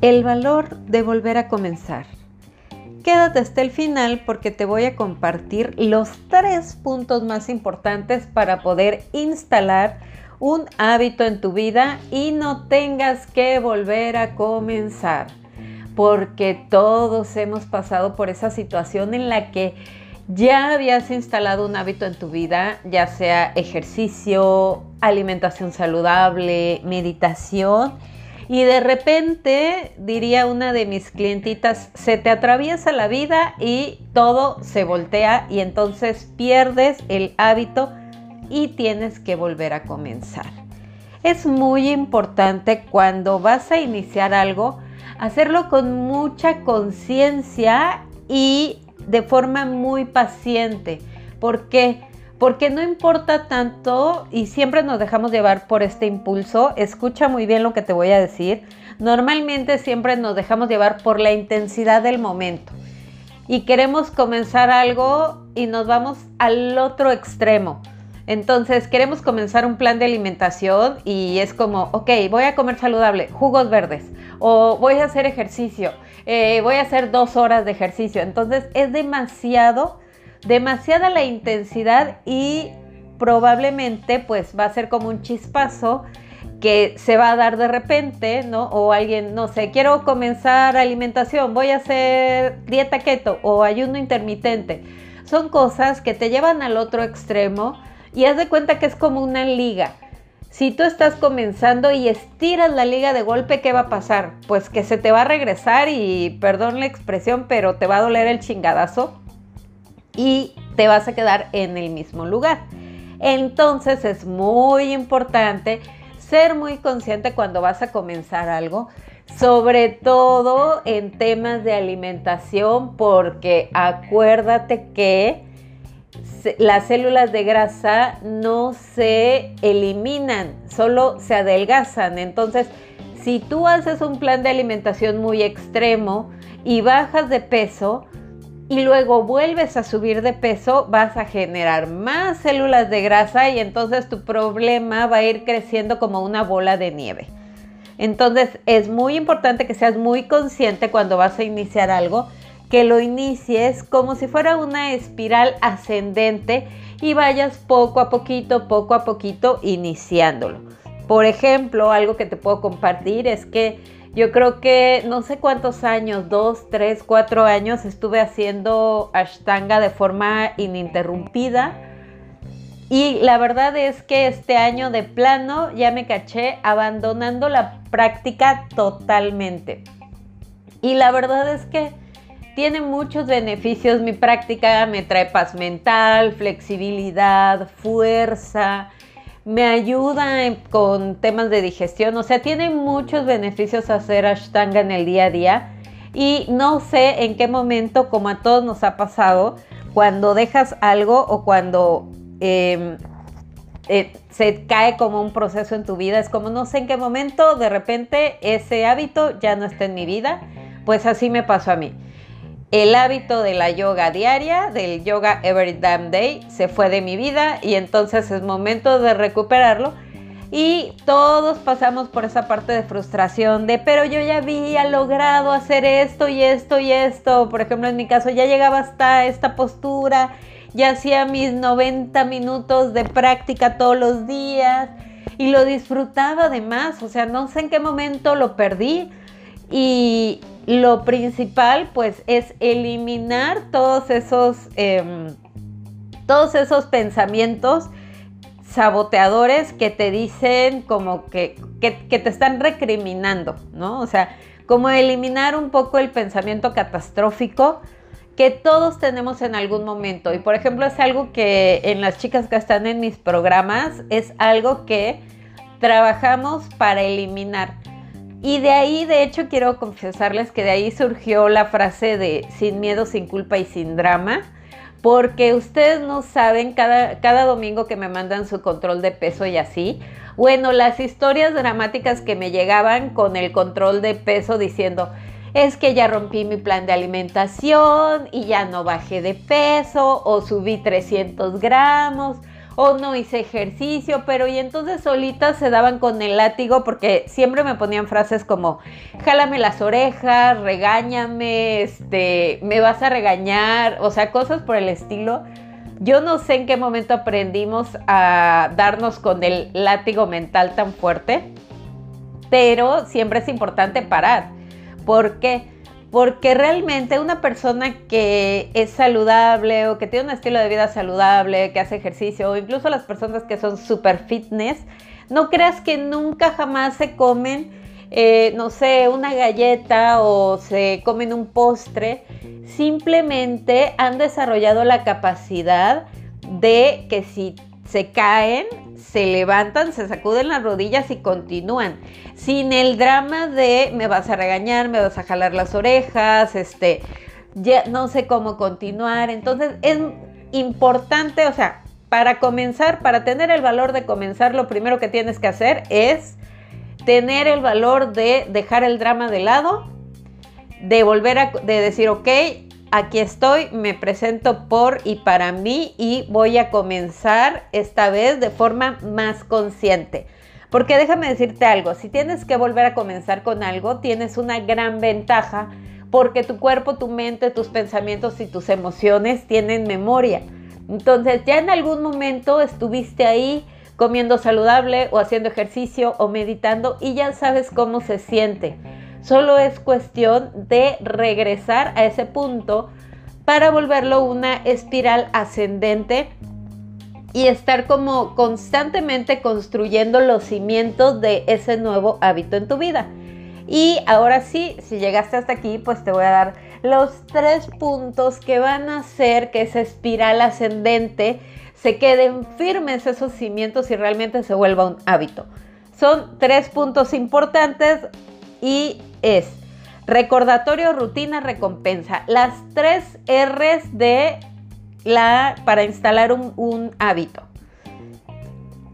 El valor de volver a comenzar. Quédate hasta el final porque te voy a compartir los tres puntos más importantes para poder instalar un hábito en tu vida y no tengas que volver a comenzar. Porque todos hemos pasado por esa situación en la que ya habías instalado un hábito en tu vida, ya sea ejercicio, alimentación saludable, meditación y de repente, diría una de mis clientitas, se te atraviesa la vida y todo se voltea y entonces pierdes el hábito y tienes que volver a comenzar. Es muy importante cuando vas a iniciar algo, hacerlo con mucha conciencia y de forma muy paciente. ¿Por qué? porque no importa tanto y siempre nos dejamos llevar por este impulso. Escucha muy bien lo que te voy a decir. Normalmente siempre nos dejamos llevar por la intensidad del momento y queremos comenzar algo y nos vamos al otro extremo. Entonces queremos comenzar un plan de alimentación y es como, ok, voy a comer saludable, jugos verdes, o voy a hacer ejercicio, eh, voy a hacer dos horas de ejercicio. Entonces es demasiado demasiada la intensidad y probablemente pues va a ser como un chispazo que se va a dar de repente, ¿no? O alguien, no sé, quiero comenzar alimentación, voy a hacer dieta keto o ayuno intermitente. Son cosas que te llevan al otro extremo y haz de cuenta que es como una liga. Si tú estás comenzando y estiras la liga de golpe, ¿qué va a pasar? Pues que se te va a regresar y, perdón la expresión, pero te va a doler el chingadazo y te vas a quedar en el mismo lugar. Entonces es muy importante ser muy consciente cuando vas a comenzar algo, sobre todo en temas de alimentación, porque acuérdate que las células de grasa no se eliminan, solo se adelgazan. Entonces, si tú haces un plan de alimentación muy extremo y bajas de peso, y luego vuelves a subir de peso, vas a generar más células de grasa y entonces tu problema va a ir creciendo como una bola de nieve. Entonces es muy importante que seas muy consciente cuando vas a iniciar algo, que lo inicies como si fuera una espiral ascendente y vayas poco a poquito, poco a poquito iniciándolo. Por ejemplo, algo que te puedo compartir es que yo creo que no sé cuántos años, dos, tres, cuatro años, estuve haciendo Ashtanga de forma ininterrumpida. Y la verdad es que este año de plano ya me caché abandonando la práctica totalmente. Y la verdad es que tiene muchos beneficios mi práctica, me trae paz mental, flexibilidad, fuerza, me ayuda con temas de digestión, o sea, tiene muchos beneficios hacer Ashtanga en el día a día. Y no sé en qué momento, como a todos nos ha pasado, cuando dejas algo o cuando em, eh, se cae como un proceso en tu vida, es como no sé en qué momento de repente ese hábito ya no está en mi vida, pues así me pasó a mí el hábito de la yoga diaria, del yoga every damn day, se fue de mi vida y entonces es momento de recuperarlo. Y todos pasamos por esa parte de frustración de, pero yo ya había logrado hacer esto y esto y esto. Por ejemplo, en mi caso ya llegaba hasta esta postura, ya hacía mis 90 minutos de práctica todos los días y lo disfrutaba además. O sea, no sé en qué momento lo perdí. Y, lo principal pues es eliminar todos esos, em, todos esos pensamientos saboteadores que te dicen como que, que, te están recriminando, ¿no? O sea, como eliminar un poco el pensamiento catastrófico que todos tenemos en algún momento. Y por ejemplo, es algo que en las chicas que están en mis programas, es algo que trabajamos para eliminar. Y de ahí, de hecho, quiero confesarles que de ahí surgió la frase de sin miedo, sin culpa y sin drama, porque ustedes no saben cada, cada domingo que me mandan su control de peso y así, bueno, las historias dramáticas que me llegaban con el control de peso diciendo, es que ya rompí mi plan de alimentación y ya no bajé de peso o subí 300 gramos o no hice ejercicio, pero y entonces solitas se daban con el látigo porque siempre me ponían frases como, jálame las orejas, regáñame, este, me vas a regañar, o sea, cosas por el estilo. Yo no sé en qué momento aprendimos a darnos con el látigo mental tan fuerte, pero siempre es importante parar. ¿Por qué? Porque realmente una persona que es saludable o que tiene un estilo de vida saludable, que hace ejercicio, o incluso las personas que son super fitness, no creas que nunca jamás se comen, eh, no sé, una galleta o se comen un postre. Simplemente han desarrollado la capacidad de que si se caen, se levantan, se sacuden las rodillas y continúan. Sin el drama de me vas a regañar, me vas a jalar las orejas, este, ya no sé cómo continuar. Entonces es importante, o sea, para comenzar, para tener el valor de comenzar, lo primero que tienes que hacer es tener el valor de dejar el drama de lado, de volver a de decir, ok, aquí estoy, me presento por y para mí y voy a comenzar esta vez de forma más consciente. Porque déjame decirte algo, si tienes que volver a comenzar con algo, tienes una gran ventaja porque tu cuerpo, tu mente, tus pensamientos y tus emociones tienen memoria. Entonces ya en algún momento estuviste ahí comiendo saludable o haciendo ejercicio o meditando y ya sabes cómo se siente. Solo es cuestión de regresar a ese punto para volverlo una espiral ascendente y estar como constantemente construyendo los cimientos de ese nuevo hábito en tu vida. Y ahora sí, si llegaste hasta aquí, pues te voy a dar los tres puntos que van a hacer que esa espiral ascendente se queden firmes esos cimientos y realmente se vuelva un hábito. Son tres puntos importantes y es recordatorio, rutina, recompensa. Las tres R's de la para instalar un, un hábito.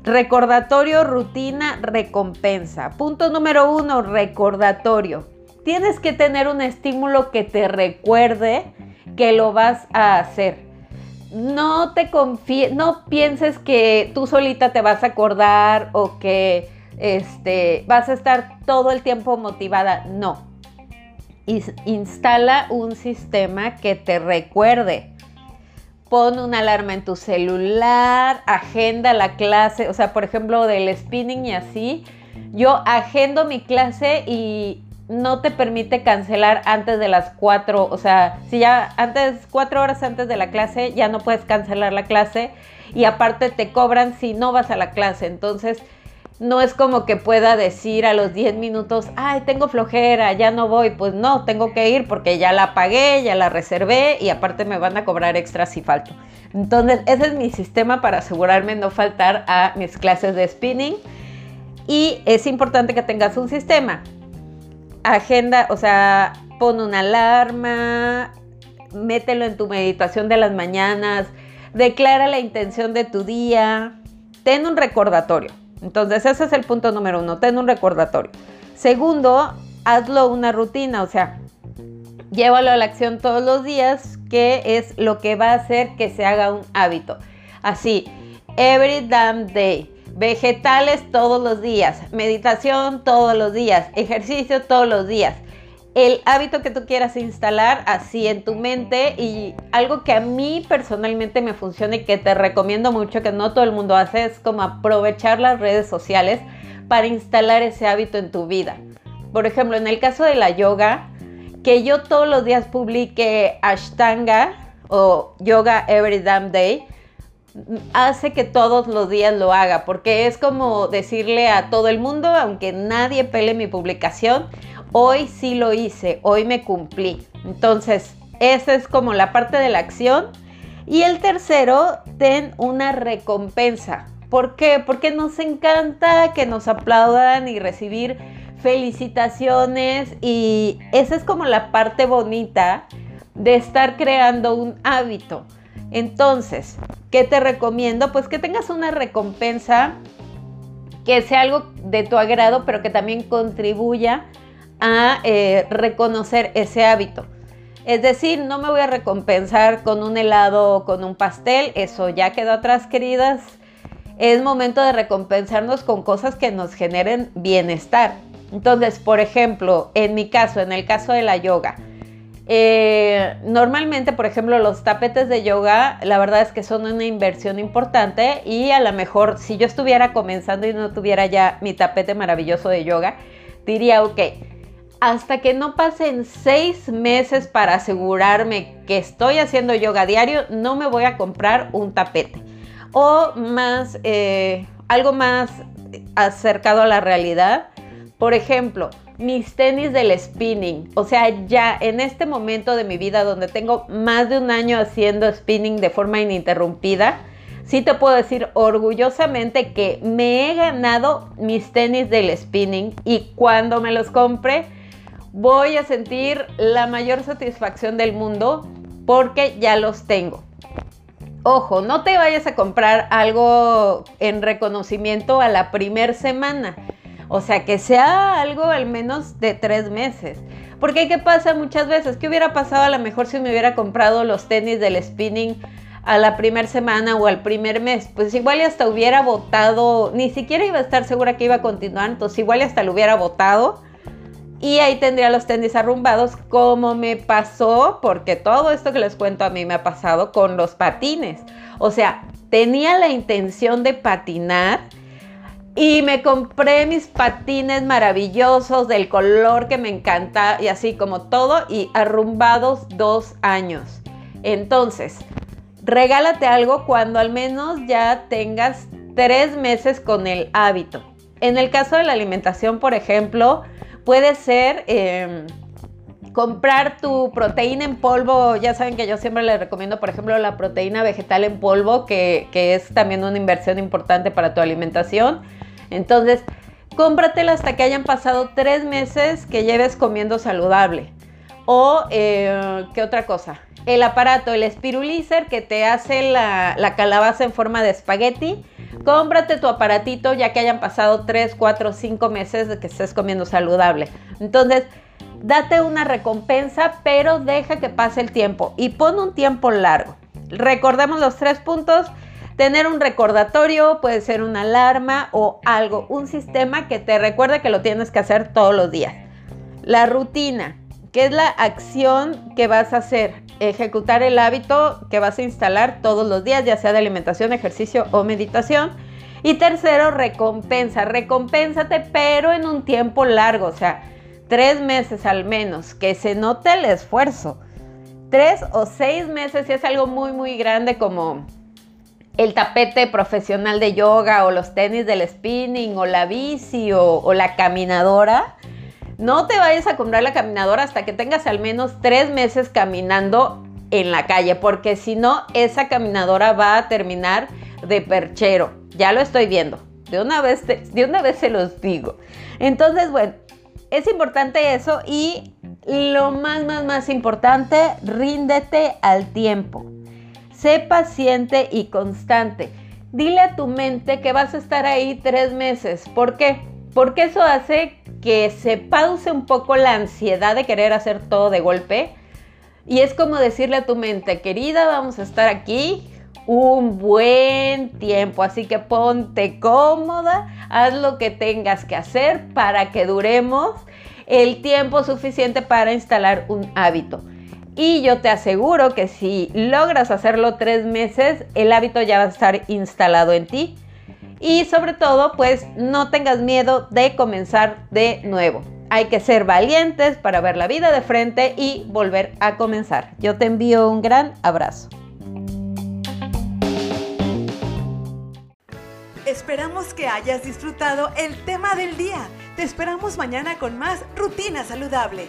Recordatorio, rutina, recompensa. Punto número uno, recordatorio. Tienes que tener un estímulo que te recuerde que lo vas a hacer. No te confíes, no pienses que tú solita te vas a acordar o que este, vas a estar todo el tiempo motivada. No. Instala un sistema que te recuerde. Pon una alarma en tu celular, agenda la clase, o sea, por ejemplo, del spinning y así. Yo agendo mi clase y no te permite cancelar antes de las cuatro, o sea, si ya antes, cuatro horas antes de la clase, ya no puedes cancelar la clase y aparte te cobran si no vas a la clase. Entonces, no es como que pueda decir a los 10 minutos, ay, tengo flojera, ya no voy. Pues no, tengo que ir porque ya la pagué, ya la reservé y aparte me van a cobrar extra si falto. Entonces, ese es mi sistema para asegurarme no faltar a mis clases de spinning. Y es importante que tengas un sistema. Agenda, o sea, pon una alarma, mételo en tu meditación de las mañanas, declara la intención de tu día, ten un recordatorio entonces ese es el punto número uno, ten un recordatorio. Segundo, hazlo una rutina, o sea, llévalo a la acción todos los días, que es lo que va a hacer que se haga un hábito. Así, every damn day. Vegetales todos los días, meditación todos los días, ejercicio todos los días el hábito que tú quieras instalar así en tu mente y algo que a mí personalmente me funciona y que te recomiendo mucho, que no todo el mundo hace, es como aprovechar las redes sociales para instalar ese hábito en tu vida. Por ejemplo, en el caso de la yoga, que yo todos los días publique Ashtanga o Yoga Every Damn Day, hace que todos los días lo haga, porque es como decirle a todo el mundo, aunque nadie pele mi publicación, hoy sí lo hice, hoy me cumplí. Entonces, esa es como la parte de la acción. Y el tercero, ten una recompensa. ¿Por qué? Porque nos encanta que nos aplaudan y recibir felicitaciones y esa es como la parte bonita de estar creando un hábito. Entonces, ¿qué te recomiendo? Pues que tengas una recompensa que sea algo de tu agrado, pero que también contribuya a eh, reconocer ese hábito. Es decir, no me voy a recompensar con un helado o con un pastel, eso ya quedó atrás, queridas. es momento de recompensarnos con cosas que nos generen bienestar. Entonces, por ejemplo, en mi caso, en el caso de la yoga, eh, normalmente, por ejemplo, los tapetes de yoga, la verdad es que son una inversión importante y a lo mejor si yo estuviera comenzando y no tuviera ya mi tapete maravilloso de yoga, diría, ok, hasta que no pasen seis meses para asegurarme que estoy haciendo yoga diario, no me voy a comprar un tapete. O más, eh, algo más acercado a la realidad. Por ejemplo, mis tenis del spinning. O sea, ya en este momento de mi vida donde tengo más de un año haciendo spinning de forma ininterrumpida, sí te puedo decir orgullosamente que me he ganado mis tenis del spinning y cuando me los compre voy a sentir la mayor satisfacción del mundo porque ya los tengo. Ojo, no te vayas a comprar algo en reconocimiento a la primer semana. O sea, que sea algo al menos de tres meses. Porque ¿qué pasa muchas veces? ¿Qué hubiera pasado a lo mejor si me hubiera comprado los tenis del spinning a la primera semana o al primer mes? Pues igual hasta hubiera votado, ni siquiera iba a estar segura que iba a continuar, entonces igual hasta lo hubiera votado y ahí tendría los tenis arrumbados como me pasó, porque todo esto que les cuento a mí me ha pasado con los patines. O sea, tenía la intención de patinar y me compré mis patines maravillosos del color que me encanta y así como todo y arrumbados dos años. Entonces, regálate algo cuando al menos ya tengas tres meses con el hábito. En el caso de la alimentación, por ejemplo, Puede ser em, comprar tu proteína en polvo. Ya saben que yo siempre les recomiendo, por ejemplo, la proteína vegetal en polvo, que, es también una inversión importante para tu alimentación. Entonces, cómpratela hasta que hayan pasado tres meses que lleves comiendo saludable. O, eh, ¿qué otra cosa? El aparato, el Spirulizer que te hace la, la calabaza en forma de espagueti Cómprate tu aparatito ya que hayan pasado 3, 4, 5 meses de que estés comiendo saludable. Entonces, date una recompensa, pero deja que pase el tiempo y pon un tiempo largo. Recordemos los tres puntos. Tener un recordatorio, puede ser una alarma o algo, un sistema que te recuerde que lo tienes que hacer todos los días. La rutina, que es la acción que vas a hacer ejecutar el hábito que vas a instalar todos los días, ya sea de alimentación, ejercicio o meditación. Y tercero, recompensa. Recompénsate, pero en un tiempo largo, o sea, tres meses al menos, que se note el esfuerzo. Tres o seis meses si es algo muy, muy grande como el tapete profesional de yoga o los tenis del spinning o la bici o, o la caminadora no te vayas a comprar la caminadora hasta que tengas al menos tres meses caminando en la calle, porque si no, esa caminadora va a terminar de perchero. Ya lo estoy viendo. De una vez, de una vez se los digo. Entonces, bueno, es importante eso y lo más, más, más importante, ríndete al tiempo. Sé paciente y constante. Dile a tu mente que vas a estar ahí tres meses. ¿Por qué? Porque eso hace que se pause un poco la ansiedad de querer hacer todo de golpe. Y es como decirle a tu mente, querida, vamos a estar aquí un buen tiempo, así que ponte cómoda, haz lo que tengas que hacer para que duremos el tiempo suficiente para instalar un hábito. Y yo te aseguro que si logras hacerlo tres meses, el hábito ya va a estar instalado en ti y sobre todo, pues no tengas miedo de comenzar de nuevo. Hay que ser valientes para ver la vida de frente y volver a comenzar. Yo te envío un gran abrazo. Esperamos que hayas disfrutado el tema del día. Te esperamos mañana con más Rutina Saludable.